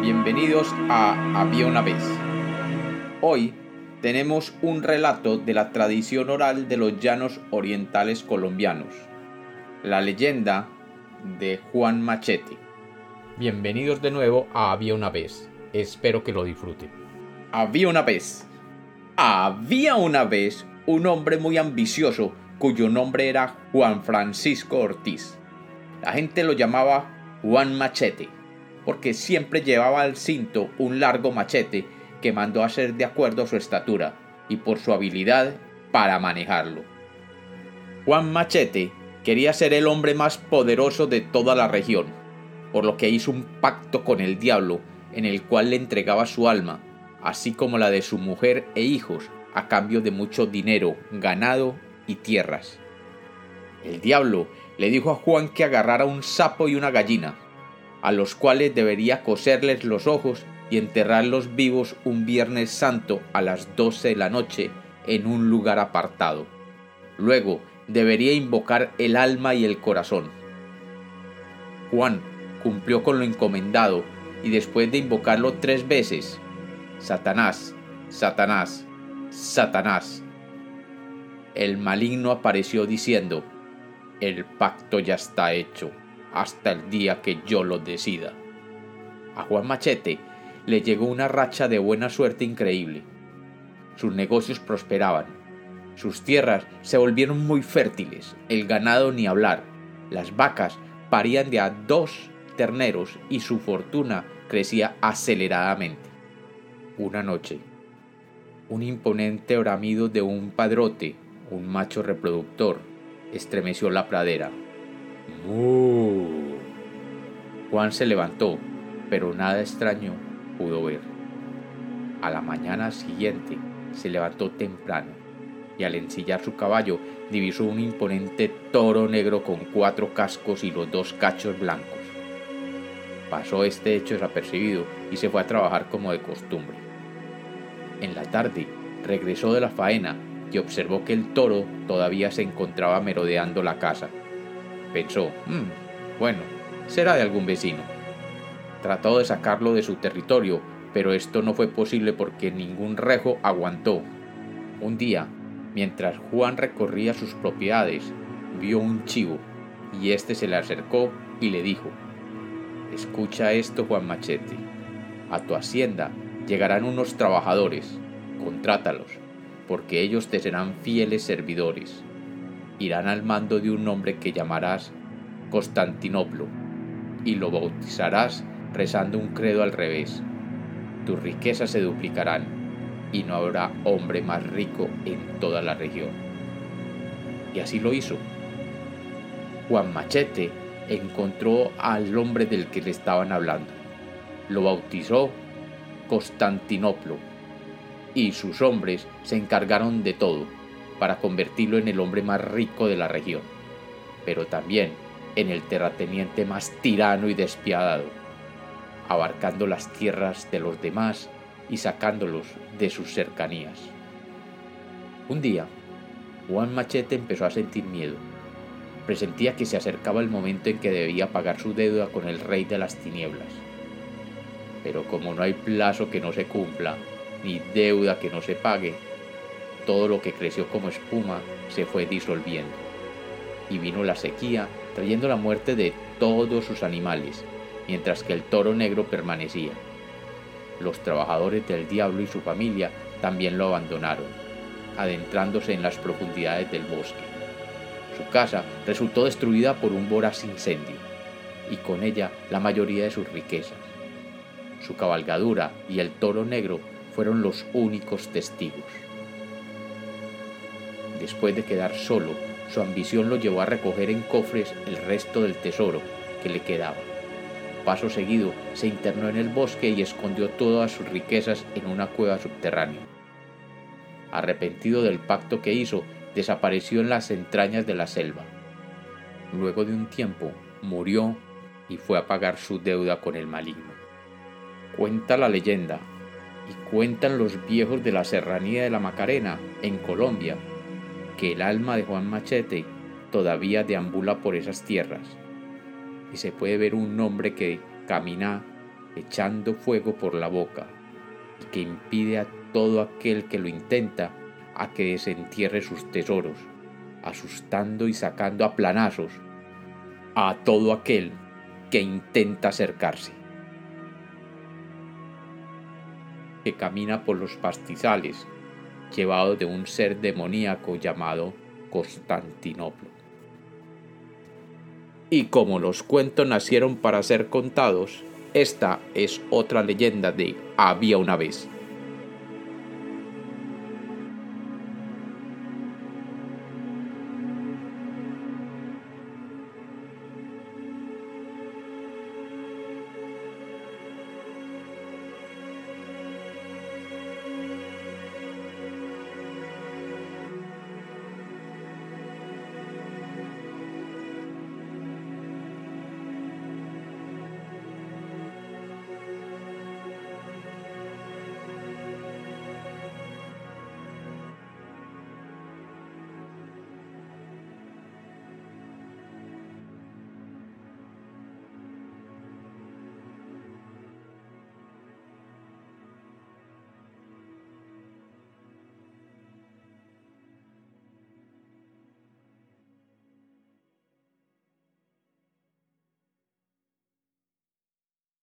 Bienvenidos a Había una vez. Hoy tenemos un relato de la tradición oral de los llanos orientales colombianos, la leyenda de Juan Machete. Bienvenidos de nuevo a Había una vez. Espero que lo disfruten. Había una vez. Había una vez un hombre muy ambicioso cuyo nombre era Juan Francisco Ortiz. La gente lo llamaba Juan Machete, porque siempre llevaba al cinto un largo machete que mandó hacer de acuerdo a su estatura y por su habilidad para manejarlo. Juan Machete quería ser el hombre más poderoso de toda la región, por lo que hizo un pacto con el diablo en el cual le entregaba su alma, así como la de su mujer e hijos, a cambio de mucho dinero, ganado y tierras. El diablo le dijo a Juan que agarrara un sapo y una gallina, a los cuales debería coserles los ojos y enterrarlos vivos un viernes santo a las doce de la noche en un lugar apartado. Luego debería invocar el alma y el corazón. Juan cumplió con lo encomendado y después de invocarlo tres veces, Satanás, Satanás, Satanás, el maligno apareció diciendo, el pacto ya está hecho hasta el día que yo lo decida. A Juan Machete le llegó una racha de buena suerte increíble. Sus negocios prosperaban, sus tierras se volvieron muy fértiles, el ganado ni hablar, las vacas parían de a dos terneros y su fortuna crecía aceleradamente. Una noche, un imponente bramido de un padrote, un macho reproductor, estremeció la pradera. Juan se levantó, pero nada extraño pudo ver. A la mañana siguiente se levantó temprano y al ensillar su caballo divisó un imponente toro negro con cuatro cascos y los dos cachos blancos. Pasó este hecho desapercibido y se fue a trabajar como de costumbre. En la tarde regresó de la faena y observó que el toro todavía se encontraba merodeando la casa. Pensó, mm, bueno, será de algún vecino. Trató de sacarlo de su territorio, pero esto no fue posible porque ningún rejo aguantó. Un día, mientras Juan recorría sus propiedades, vio un chivo, y éste se le acercó y le dijo, Escucha esto, Juan Machete. A tu hacienda llegarán unos trabajadores, contrátalos porque ellos te serán fieles servidores. Irán al mando de un hombre que llamarás Constantinoplo, y lo bautizarás rezando un credo al revés. Tus riquezas se duplicarán, y no habrá hombre más rico en toda la región. Y así lo hizo. Juan Machete encontró al hombre del que le estaban hablando. Lo bautizó Constantinoplo y sus hombres se encargaron de todo para convertirlo en el hombre más rico de la región, pero también en el terrateniente más tirano y despiadado, abarcando las tierras de los demás y sacándolos de sus cercanías. Un día, Juan Machete empezó a sentir miedo. Presentía que se acercaba el momento en que debía pagar su deuda con el rey de las tinieblas. Pero como no hay plazo que no se cumpla, ni deuda que no se pague. Todo lo que creció como espuma se fue disolviendo. Y vino la sequía, trayendo la muerte de todos sus animales, mientras que el toro negro permanecía. Los trabajadores del diablo y su familia también lo abandonaron, adentrándose en las profundidades del bosque. Su casa resultó destruida por un voraz incendio, y con ella la mayoría de sus riquezas. Su cabalgadura y el toro negro fueron los únicos testigos. Después de quedar solo, su ambición lo llevó a recoger en cofres el resto del tesoro que le quedaba. Paso seguido, se internó en el bosque y escondió todas sus riquezas en una cueva subterránea. Arrepentido del pacto que hizo, desapareció en las entrañas de la selva. Luego de un tiempo, murió y fue a pagar su deuda con el maligno. Cuenta la leyenda y cuentan los viejos de la serranía de la Macarena, en Colombia, que el alma de Juan Machete todavía deambula por esas tierras, y se puede ver un hombre que camina echando fuego por la boca, y que impide a todo aquel que lo intenta a que desentierre sus tesoros, asustando y sacando a planazos a todo aquel que intenta acercarse. Que camina por los pastizales, llevado de un ser demoníaco llamado Constantinoplo. Y como los cuentos nacieron para ser contados, esta es otra leyenda de Había una vez.